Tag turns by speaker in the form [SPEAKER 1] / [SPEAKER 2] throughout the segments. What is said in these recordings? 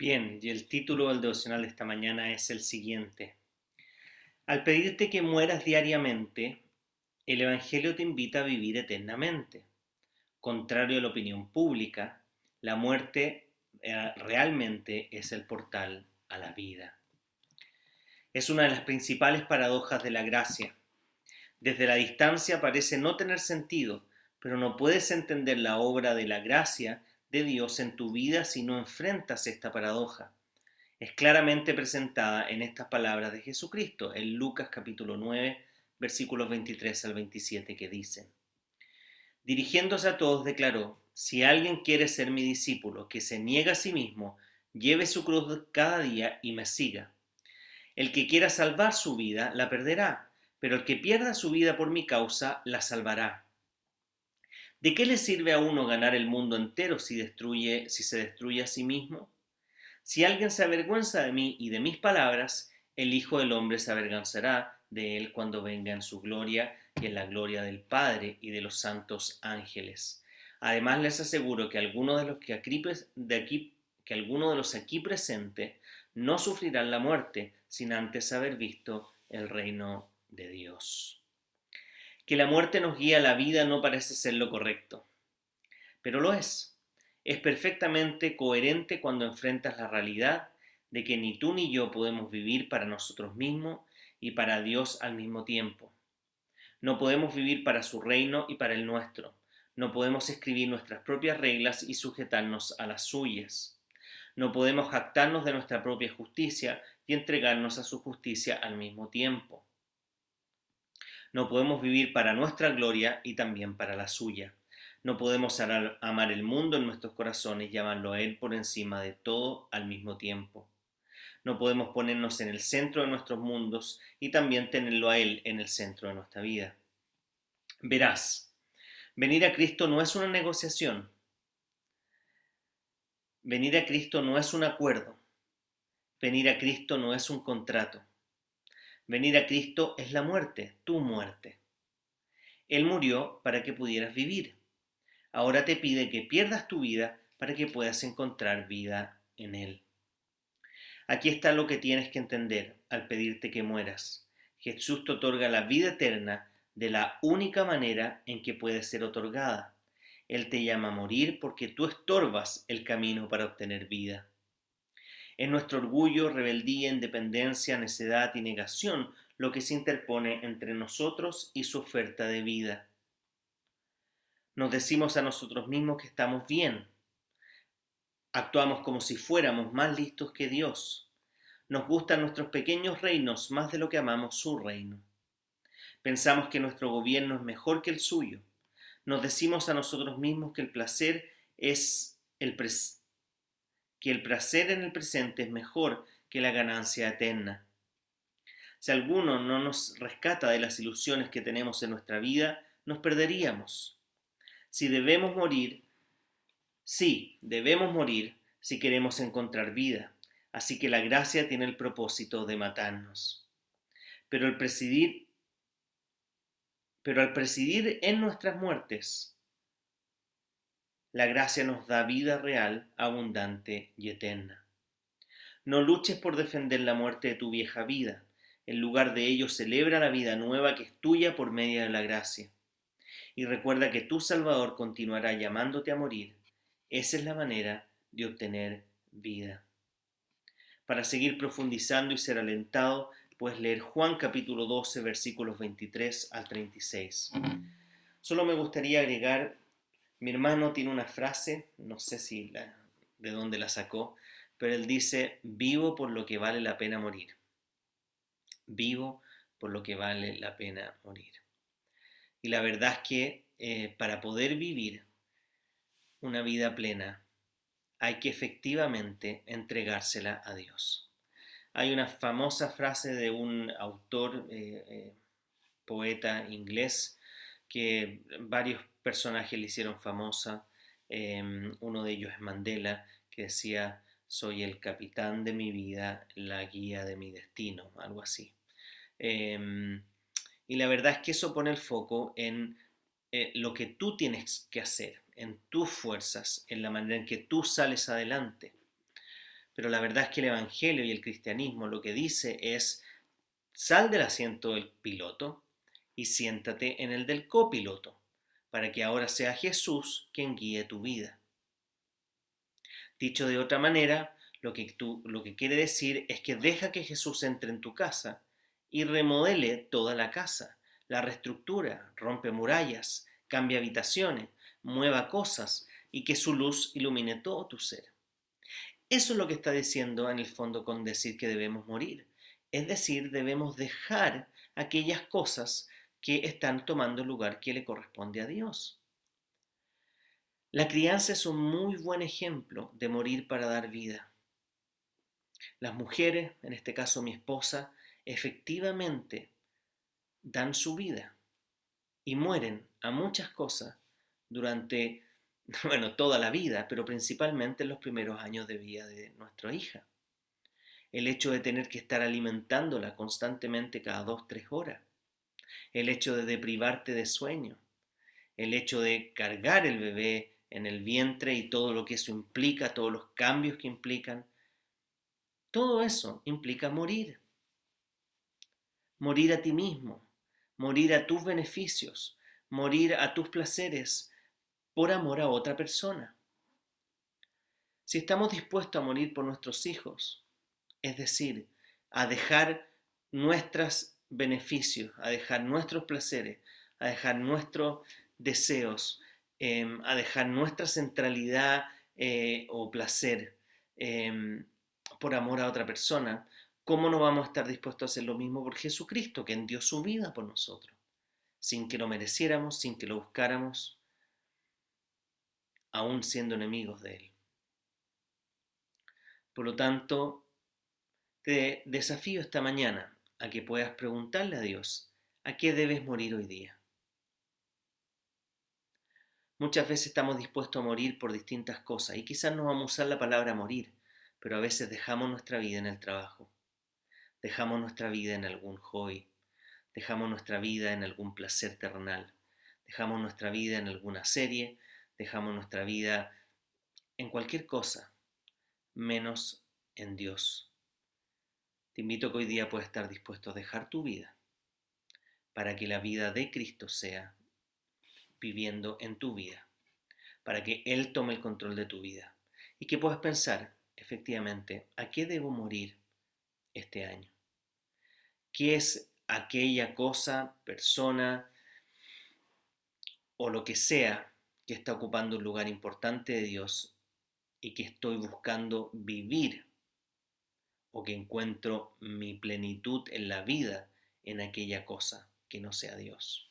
[SPEAKER 1] Bien, y el título del devocional de esta mañana es el siguiente. Al pedirte que mueras diariamente, el Evangelio te invita a vivir eternamente. Contrario a la opinión pública, la muerte eh, realmente es el portal a la vida. Es una de las principales paradojas de la gracia. Desde la distancia parece no tener sentido, pero no puedes entender la obra de la gracia de Dios en tu vida si no enfrentas esta paradoja. Es claramente presentada en estas palabras de Jesucristo, en Lucas capítulo 9, versículos 23 al 27, que dicen, Dirigiéndose a todos declaró, si alguien quiere ser mi discípulo, que se niega a sí mismo, lleve su cruz cada día y me siga. El que quiera salvar su vida, la perderá, pero el que pierda su vida por mi causa, la salvará. ¿De qué le sirve a uno ganar el mundo entero si, destruye, si se destruye a sí mismo? Si alguien se avergüenza de mí y de mis palabras, el Hijo del Hombre se avergonzará de él cuando venga en su gloria y en la gloria del Padre y de los santos ángeles. Además les aseguro que algunos de los que aquí, de aquí, alguno de los aquí presentes no sufrirán la muerte sin antes haber visto el reino de Dios que la muerte nos guía a la vida no parece ser lo correcto. Pero lo es. Es perfectamente coherente cuando enfrentas la realidad de que ni tú ni yo podemos vivir para nosotros mismos y para Dios al mismo tiempo. No podemos vivir para su reino y para el nuestro. No podemos escribir nuestras propias reglas y sujetarnos a las suyas. No podemos jactarnos de nuestra propia justicia y entregarnos a su justicia al mismo tiempo. No podemos vivir para nuestra gloria y también para la suya. No podemos amar el mundo en nuestros corazones y amarlo a Él por encima de todo al mismo tiempo. No podemos ponernos en el centro de nuestros mundos y también tenerlo a Él en el centro de nuestra vida. Verás, venir a Cristo no es una negociación. Venir a Cristo no es un acuerdo. Venir a Cristo no es un contrato. Venir a Cristo es la muerte, tu muerte. Él murió para que pudieras vivir. Ahora te pide que pierdas tu vida para que puedas encontrar vida en Él. Aquí está lo que tienes que entender al pedirte que mueras. Jesús te otorga la vida eterna de la única manera en que puede ser otorgada. Él te llama a morir porque tú estorbas el camino para obtener vida. Es nuestro orgullo, rebeldía, independencia, necedad y negación lo que se interpone entre nosotros y su oferta de vida. Nos decimos a nosotros mismos que estamos bien. Actuamos como si fuéramos más listos que Dios. Nos gustan nuestros pequeños reinos más de lo que amamos su reino. Pensamos que nuestro gobierno es mejor que el suyo. Nos decimos a nosotros mismos que el placer es el, que el placer en el presente es mejor que la ganancia eterna. Si alguno no nos rescata de las ilusiones que tenemos en nuestra vida, nos perderíamos. Si debemos morir, sí, debemos morir si queremos encontrar vida. Así que la gracia tiene el propósito de matarnos. Pero presidir, pero al presidir en nuestras muertes, la gracia nos da vida real, abundante y eterna. No luches por defender la muerte de tu vieja vida. En lugar de ello, celebra la vida nueva que es tuya por medio de la gracia. Y recuerda que tu Salvador continuará llamándote a morir. Esa es la manera de obtener vida. Para seguir profundizando y ser alentado, puedes leer Juan capítulo 12, versículos 23 al 36. Solo me gustaría agregar mi hermano tiene una frase, no sé si de dónde la sacó, pero él dice, vivo por lo que vale la pena morir. Vivo por lo que vale la pena morir. Y la verdad es que eh, para poder vivir una vida plena hay que efectivamente entregársela a Dios. Hay una famosa frase de un autor, eh, eh, poeta inglés, que varios personajes le hicieron famosa. Em, uno de ellos es Mandela, que decía, soy el capitán de mi vida, la guía de mi destino, algo así. Em, y la verdad es que eso pone el foco en eh, lo que tú tienes que hacer, en tus fuerzas, en la manera en que tú sales adelante. Pero la verdad es que el Evangelio y el cristianismo lo que dice es, sal del asiento del piloto y siéntate en el del copiloto, para que ahora sea Jesús quien guíe tu vida. Dicho de otra manera, lo que, tú, lo que quiere decir es que deja que Jesús entre en tu casa y remodele toda la casa, la reestructura, rompe murallas, cambia habitaciones, mueva cosas y que su luz ilumine todo tu ser. Eso es lo que está diciendo en el fondo con decir que debemos morir. Es decir, debemos dejar aquellas cosas que están tomando el lugar que le corresponde a Dios. La crianza es un muy buen ejemplo de morir para dar vida. Las mujeres, en este caso mi esposa, efectivamente dan su vida y mueren a muchas cosas durante, bueno, toda la vida, pero principalmente en los primeros años de vida de nuestra hija. El hecho de tener que estar alimentándola constantemente cada dos, tres horas. El hecho de deprivarte de sueño. El hecho de cargar el bebé en el vientre y todo lo que eso implica, todos los cambios que implican. Todo eso implica morir. Morir a ti mismo, morir a tus beneficios, morir a tus placeres por amor a otra persona. Si estamos dispuestos a morir por nuestros hijos, es decir, a dejar nuestros beneficios, a dejar nuestros placeres, a dejar nuestros deseos, Em, a dejar nuestra centralidad eh, o placer em, por amor a otra persona, ¿cómo no vamos a estar dispuestos a hacer lo mismo por Jesucristo, que dio su vida por nosotros, sin que lo mereciéramos, sin que lo buscáramos, aún siendo enemigos de Él? Por lo tanto, te desafío esta mañana a que puedas preguntarle a Dios, ¿a qué debes morir hoy día? Muchas veces estamos dispuestos a morir por distintas cosas y quizás no vamos a usar la palabra morir, pero a veces dejamos nuestra vida en el trabajo, dejamos nuestra vida en algún hobby, dejamos nuestra vida en algún placer terrenal, dejamos nuestra vida en alguna serie, dejamos nuestra vida en cualquier cosa, menos en Dios. Te invito a que hoy día puedas estar dispuesto a dejar tu vida para que la vida de Cristo sea viviendo en tu vida, para que Él tome el control de tu vida y que puedas pensar, efectivamente, ¿a qué debo morir este año? ¿Qué es aquella cosa, persona o lo que sea que está ocupando un lugar importante de Dios y que estoy buscando vivir o que encuentro mi plenitud en la vida en aquella cosa que no sea Dios?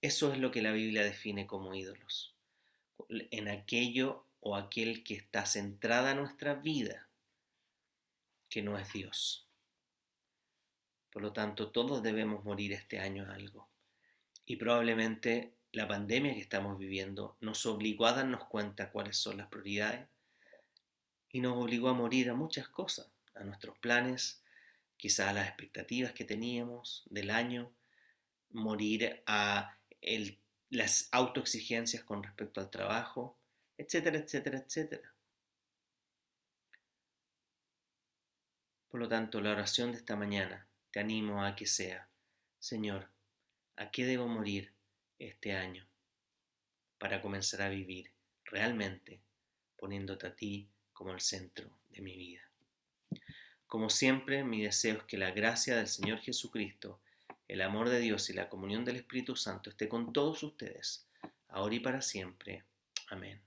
[SPEAKER 1] Eso es lo que la Biblia define como ídolos. En aquello o aquel que está centrada nuestra vida, que no es Dios. Por lo tanto, todos debemos morir este año a algo. Y probablemente la pandemia que estamos viviendo nos obligó a darnos cuenta cuáles son las prioridades y nos obligó a morir a muchas cosas, a nuestros planes, quizás a las expectativas que teníamos del año, morir a las autoexigencias con respecto al trabajo, etcétera, etcétera, etcétera. Por lo tanto, la oración de esta mañana te animo a que sea, Señor, ¿a qué debo morir este año para comenzar a vivir realmente poniéndote a ti como el centro de mi vida? Como siempre, mi deseo es que la gracia del Señor Jesucristo el amor de Dios y la comunión del Espíritu Santo esté con todos ustedes, ahora y para siempre. Amén.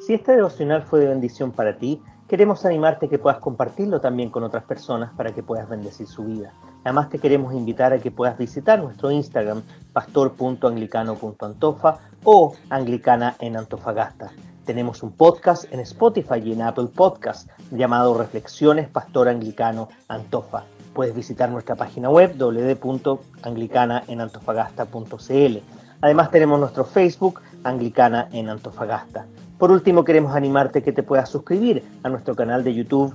[SPEAKER 1] Si este devocional fue de bendición para ti, queremos animarte a que puedas compartirlo también con otras personas para que puedas bendecir su vida. Además te queremos invitar a que puedas visitar nuestro Instagram pastor.anglicano.antofa o anglicana en Antofagasta. Tenemos un podcast en Spotify y en Apple Podcast llamado Reflexiones Pastor Anglicano Antofa. Puedes visitar nuestra página web www.anglicanaenantofagasta.cl. Además tenemos nuestro Facebook Anglicana en Antofagasta. Por último, queremos animarte que te puedas suscribir a nuestro canal de YouTube